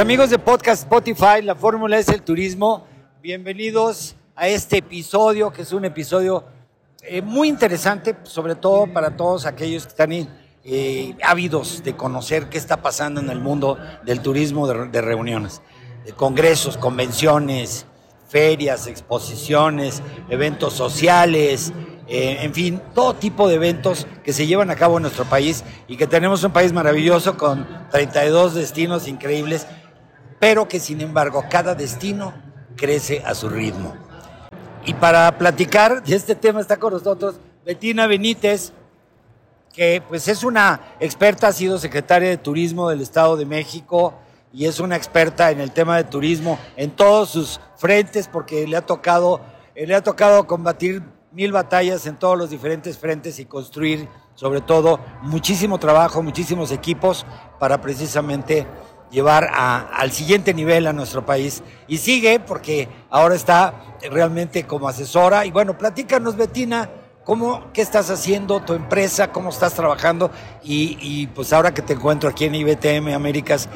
Amigos de Podcast Spotify, la fórmula es el turismo. Bienvenidos a este episodio, que es un episodio eh, muy interesante, sobre todo para todos aquellos que están eh, ávidos de conocer qué está pasando en el mundo del turismo de, reuniones, de congresos, convenciones, ferias, exposiciones, eventos sociales, eh, en fin, todo tipo de eventos que se llevan a cabo en nuestro país y que tenemos un país maravilloso con 32 destinos increíbles pero que sin embargo cada destino crece a su ritmo. Y para platicar de este tema está con nosotros Betina Benítez, que pues es una experta, ha sido secretaria de Turismo del Estado de México y es una experta en el tema de turismo en todos sus frentes porque le ha tocado, le ha tocado combatir mil batallas en todos los diferentes frentes y construir sobre todo muchísimo trabajo, muchísimos equipos para precisamente llevar al siguiente nivel a nuestro país. Y sigue porque ahora está realmente como asesora. Y bueno, platícanos, Betina, ¿cómo, ¿qué estás haciendo, tu empresa, cómo estás trabajando? Y, pues ahora que te encuentro aquí en IBTM Américas,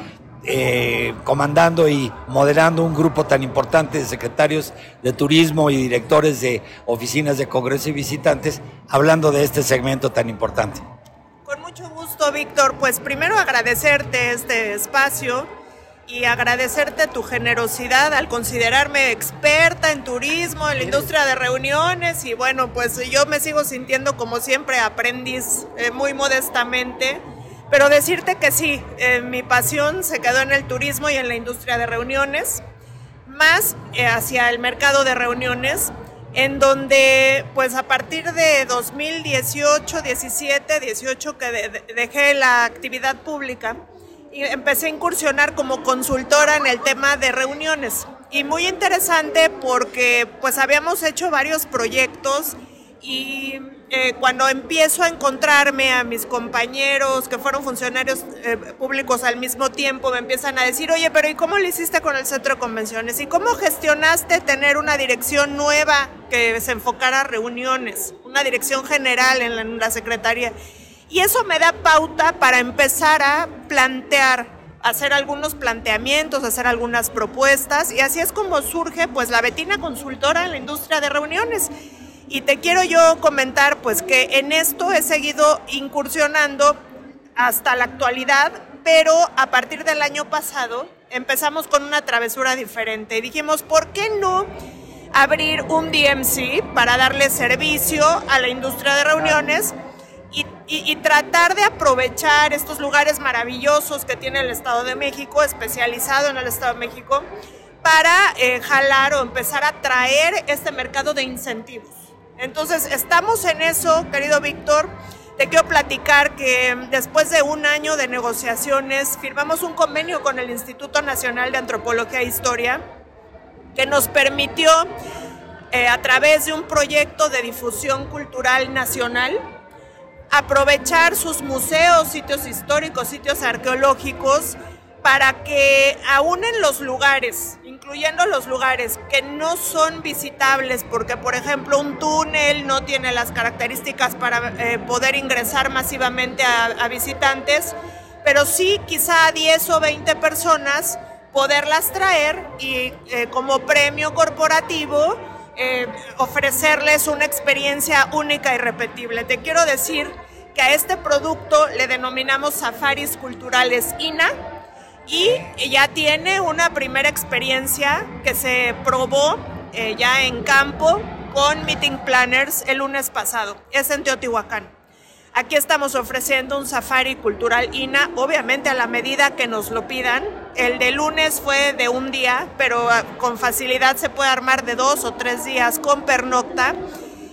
eh, comandando y moderando un grupo tan importante de secretarios de turismo y directores de oficinas de congreso y visitantes, hablando de este segmento tan importante. Gusto, Víctor. Pues primero agradecerte este espacio y agradecerte tu generosidad al considerarme experta en turismo, en la industria de reuniones y bueno, pues yo me sigo sintiendo como siempre aprendiz, eh, muy modestamente, pero decirte que sí, eh, mi pasión se quedó en el turismo y en la industria de reuniones, más eh, hacia el mercado de reuniones en donde pues a partir de 2018, 17, 18 que dejé la actividad pública y empecé a incursionar como consultora en el tema de reuniones. Y muy interesante porque pues habíamos hecho varios proyectos y eh, cuando empiezo a encontrarme a mis compañeros que fueron funcionarios eh, públicos al mismo tiempo, me empiezan a decir, oye, pero ¿y cómo lo hiciste con el centro de convenciones? ¿Y cómo gestionaste tener una dirección nueva que se enfocara a reuniones? Una dirección general en la, en la secretaría. Y eso me da pauta para empezar a plantear hacer algunos planteamientos, hacer algunas propuestas y así es como surge pues la Betina Consultora en la industria de reuniones. Y te quiero yo comentar pues que en esto he seguido incursionando hasta la actualidad, pero a partir del año pasado empezamos con una travesura diferente. Dijimos, ¿por qué no abrir un DMC para darle servicio a la industria de reuniones? Y, tratar de aprovechar estos lugares maravillosos que tiene el Estado de México, especializado en el Estado de México, para eh, jalar o empezar a traer este mercado de incentivos. Entonces, estamos en eso, querido Víctor. Te quiero platicar que después de un año de negociaciones firmamos un convenio con el Instituto Nacional de Antropología e Historia que nos permitió, eh, a través de un proyecto de difusión cultural nacional, aprovechar sus museos, sitios históricos, sitios arqueológicos para que aún en los lugares, incluyendo los lugares que no son visitables, porque por ejemplo un túnel no tiene las características para eh, poder ingresar masivamente a, visitantes, pero sí quizá 10 o 20 personas poderlas traer y eh, como premio corporativo eh, ofrecerles una experiencia única y repetible. Te quiero decir que a este producto le denominamos Safaris Culturales INA y ya tiene una primera experiencia que se probó eh, ya en campo con Meeting Planners el lunes pasado. Es en Teotihuacán. Aquí estamos ofreciendo un safari cultural INA, obviamente a la medida que nos lo pidan. El de lunes fue de un día, pero ah, con facilidad se puede armar de dos o tres días con pernocta.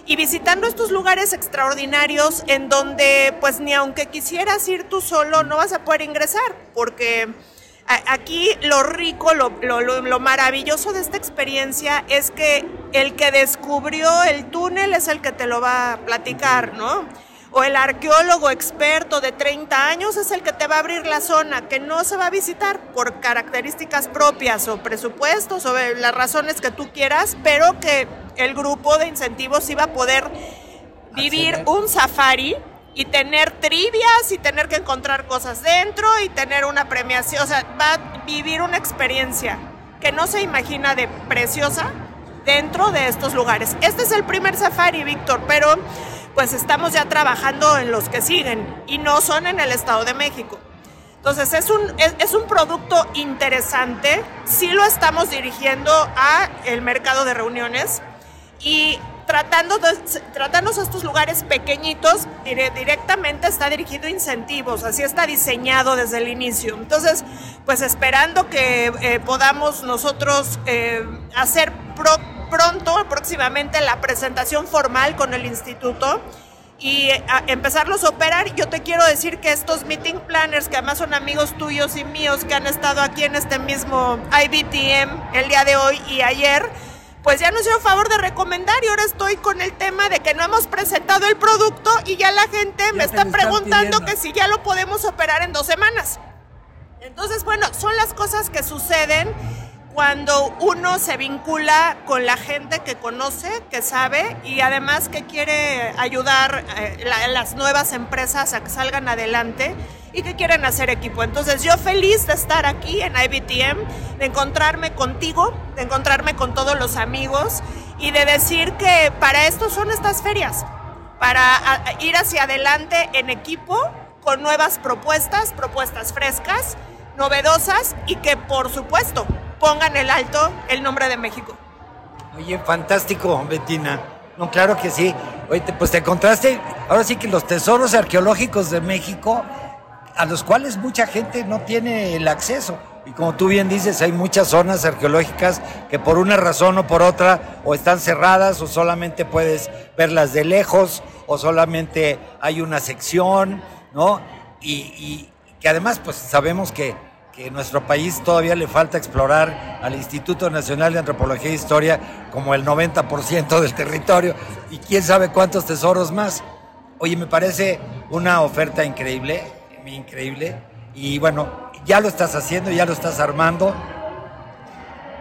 Y visitando estos lugares extraordinarios en donde pues ni aunque quisieras ir tú solo no vas a poder ingresar, porque aquí lo rico, lo, lo, maravilloso de esta experiencia es que el que descubrió el túnel es el que te lo va a platicar, ¿no? o el arqueólogo experto de 30 años es el que te va a abrir la zona que no se va a visitar por características propias o presupuestos o las razones que tú quieras, pero que el grupo de incentivos iba a poder vivir un safari y tener trivias y tener que encontrar cosas dentro y tener una premiación, o sea, va a vivir una experiencia que no se imagina de preciosa dentro de estos lugares. Este es el primer safari, Víctor, pero pues estamos ya trabajando en los que siguen y no son en el Estado de México. Entonces es un, es, un producto interesante, sí lo estamos dirigiendo a el mercado de reuniones y tratando de, estos lugares pequeñitos, directamente está dirigido a incentivos, así está diseñado desde el inicio. Entonces, pues esperando que eh, podamos nosotros eh, hacer pro, pronto, próximamente, la presentación formal con el instituto y empezarlos a operar. Yo te quiero decir que estos meeting planners, que además son amigos tuyos y míos, que han estado aquí en este mismo IBTM el día de hoy y ayer, pues ya nos dio favor de recomendar y ahora estoy con el tema de que no hemos presentado el producto y ya la gente me está preguntando que si ya lo podemos operar en dos semanas. Entonces, bueno, son las cosas que suceden cuando uno se vincula con la gente que conoce, que sabe y además que quiere ayudar a eh, las nuevas empresas a que salgan adelante y que quieren hacer equipo. Entonces yo feliz de estar aquí en IBTM, de encontrarme contigo, de encontrarme con todos los amigos y de decir que para esto son estas ferias, para ir hacia adelante en equipo con nuevas propuestas, propuestas frescas, novedosas y que por supuesto pongan el alto el nombre de México. Oye, fantástico, Betina. No, claro que sí. Oye, pues te encontraste, ahora sí que los tesoros arqueológicos de México, a los cuales mucha gente no tiene el acceso. Y como tú bien dices, hay muchas zonas arqueológicas que por una razón o por otra o están cerradas o solamente puedes verlas de lejos o solamente hay una sección, ¿no? Y, y que además pues sabemos que que nuestro país todavía le falta explorar al Instituto Nacional de Antropología e Historia como el 90% del territorio y quién sabe cuántos tesoros más. Oye, me parece una oferta increíble, increíble. Y bueno, ya lo estás haciendo, ya lo estás armando.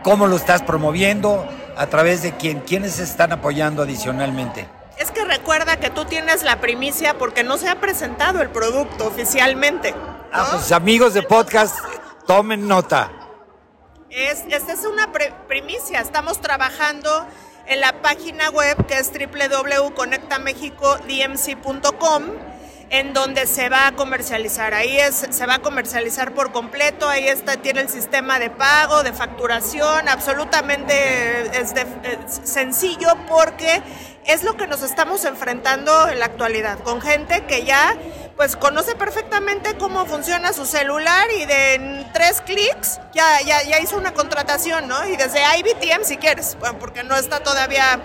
¿Cómo lo estás promoviendo? ¿A través de quién? ¿Quiénes están apoyando adicionalmente? Es que recuerda que tú tienes la primicia porque no se ha presentado el producto oficialmente. Ah, pues amigos de podcast, tomen nota. Es, esta es una primicia. Estamos trabajando en la página web que es www.conectamexicodmc.com en donde se va a comercializar. Ahí es, se va a comercializar por completo, ahí está, tiene el sistema de pago, de facturación, absolutamente es sencillo porque es lo que nos estamos enfrentando en la actualidad, con gente que ya pues conoce perfectamente cómo funciona su celular y de tres clics ya, ya, hizo una contratación, ¿no? Y desde IBTM si quieres, porque no está todavía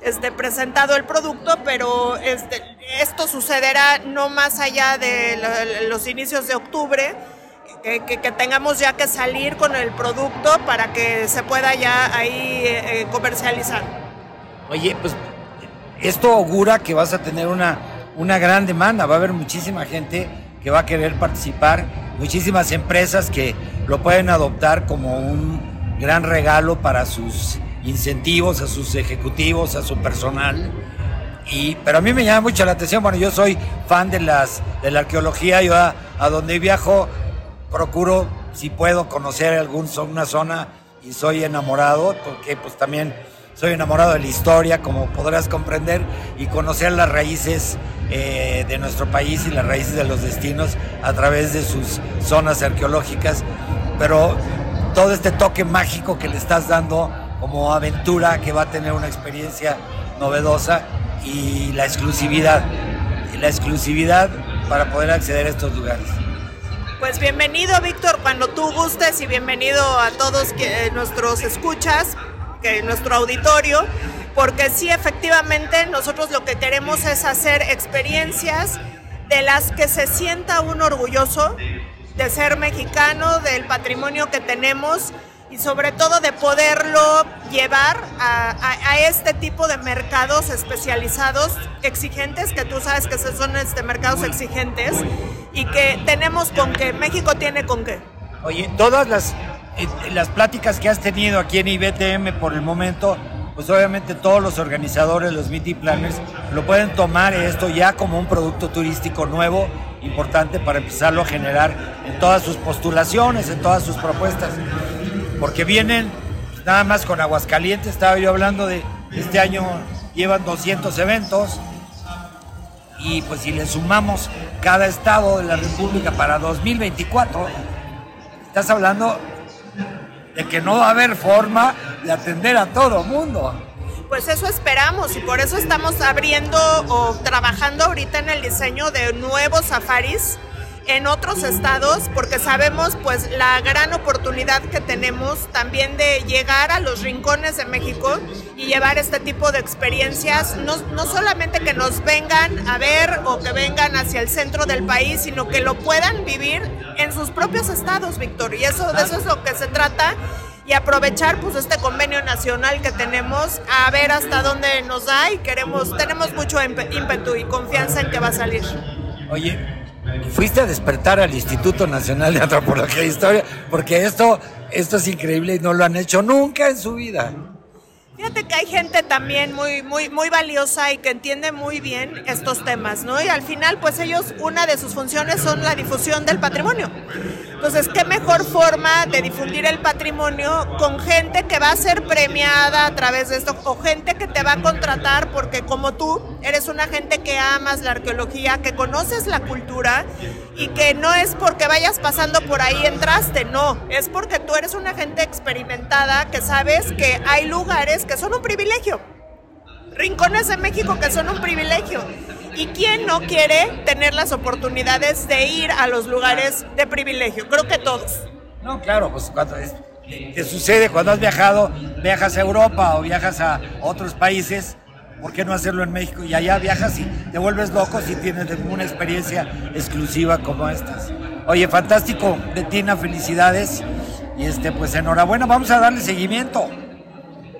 este, presentado el producto, pero este, esto sucederá no más allá de los inicios de octubre. Que, tengamos ya que salir con el producto para que se pueda ya ahí eh, comercializar. Oye, pues esto augura que vas a tener una, una gran demanda, va a haber muchísima gente que va a querer participar, muchísimas empresas que lo pueden adoptar como un gran regalo para sus incentivos, a sus ejecutivos, a su personal. Y, pero a mí me llama mucho la atención, bueno, yo soy fan de, las, de la arqueología, yo a, donde viajo procuro, si puedo, conocer alguna zona y soy enamorado, porque pues también soy enamorado de la historia, como podrás comprender, y conocer las raíces eh, de nuestro país y las raíces de los destinos a través de sus zonas arqueológicas. Pero todo este toque mágico que le estás dando como aventura, que va a tener una experiencia novedosa y la exclusividad, la exclusividad para poder acceder a estos lugares. Pues bienvenido Víctor, cuando tú gustes y bienvenido a todos que, nuestros escuchas que nuestro auditorio, porque sí, efectivamente, nosotros lo que queremos es hacer experiencias de las que se sienta uno orgulloso de ser mexicano, del patrimonio que tenemos y sobre todo de poderlo llevar a, este tipo de mercados especializados, exigentes, que tú sabes que son este, mercados exigentes y que tenemos con qué, México tiene con qué. Oye, todas las las pláticas que has tenido aquí en IBTM por el momento, pues obviamente todos los organizadores, los meeting planners, lo pueden tomar esto ya como un producto turístico nuevo, importante para empezarlo a generar en todas sus postulaciones, en todas sus propuestas. Porque vienen pues, nada más con Aguascalientes, estaba yo hablando de este año llevan 200 eventos y pues si le sumamos cada estado de la República para 2024, estás hablando de que no va a haber forma de atender a todo mundo. Pues eso esperamos y por eso estamos abriendo o trabajando ahorita en el diseño de nuevos safaris en otros estados porque sabemos pues la gran oportunidad que tenemos también de llegar a los rincones de México y llevar este tipo de experiencias, no, no solamente que nos vengan a ver o que vengan hacia el centro del país, sino que lo puedan vivir en sus propios estados, Víctor. Y eso, de eso es lo que se trata y aprovechar pues este convenio nacional que tenemos a ver hasta dónde nos da y queremos tenemos mucho ímpetu y confianza en que va a salir. Oye, fuiste a despertar al Instituto Nacional de Antropología e Historia, porque esto, esto es increíble y no lo han hecho nunca en su vida. Fíjate que hay gente también muy, muy, muy valiosa y que entiende muy bien estos temas, ¿no? Y al final, pues ellos, una de sus funciones son la difusión del patrimonio. Entonces, ¿qué mejor forma de difundir el patrimonio con gente que va a ser premiada a través de esto o gente que te va a contratar porque como tú eres una gente que amas la arqueología, que conoces la cultura y que no es porque vayas pasando por ahí entraste, no, es porque tú eres una gente experimentada que sabes que hay lugares que son un privilegio. Rincones de México que son un privilegio. ¿Y quién no quiere tener las oportunidades de ir a los lugares de privilegio? Creo que todos. No, claro, pues cuando es, te sucede cuando has viajado, viajas a Europa o viajas a otros países, ¿por qué no hacerlo en México? Y allá viajas y te vuelves loco si tienes una experiencia exclusiva como estas. Oye, fantástico, Betina, felicidades. Y este, pues enhorabuena, vamos a darle seguimiento.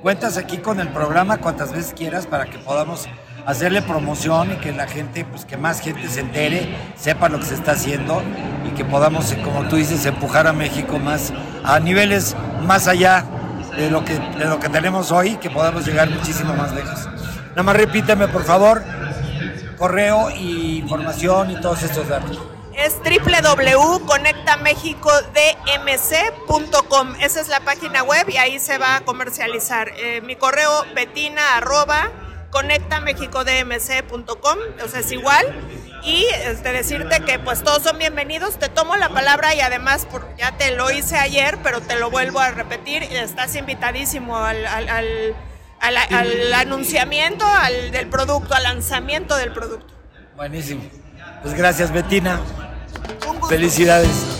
Cuentas aquí con el programa cuantas veces quieras para que podamos hacerle promoción y que la gente, pues que más gente se entere, sepa lo que se está haciendo y que podamos, como tú dices, empujar a México más a niveles más allá de lo que, de lo que tenemos hoy, que podamos llegar muchísimo más lejos. Nada más repíteme, por favor, correo y información y todos estos datos es www.conectamexicodmc.com. Esa es la página web y ahí se va a comercializar. Eh, mi correo betina arroba conectamexicodmc.com, o sea, es igual. Y este, decirte que pues todos son bienvenidos, te tomo la palabra y además por, ya te lo hice ayer, pero te lo vuelvo a repetir, estás invitadísimo al, al, al, al anunciamiento al, del producto, al lanzamiento del producto. Buenísimo. Pues gracias, Betina. Felicidades.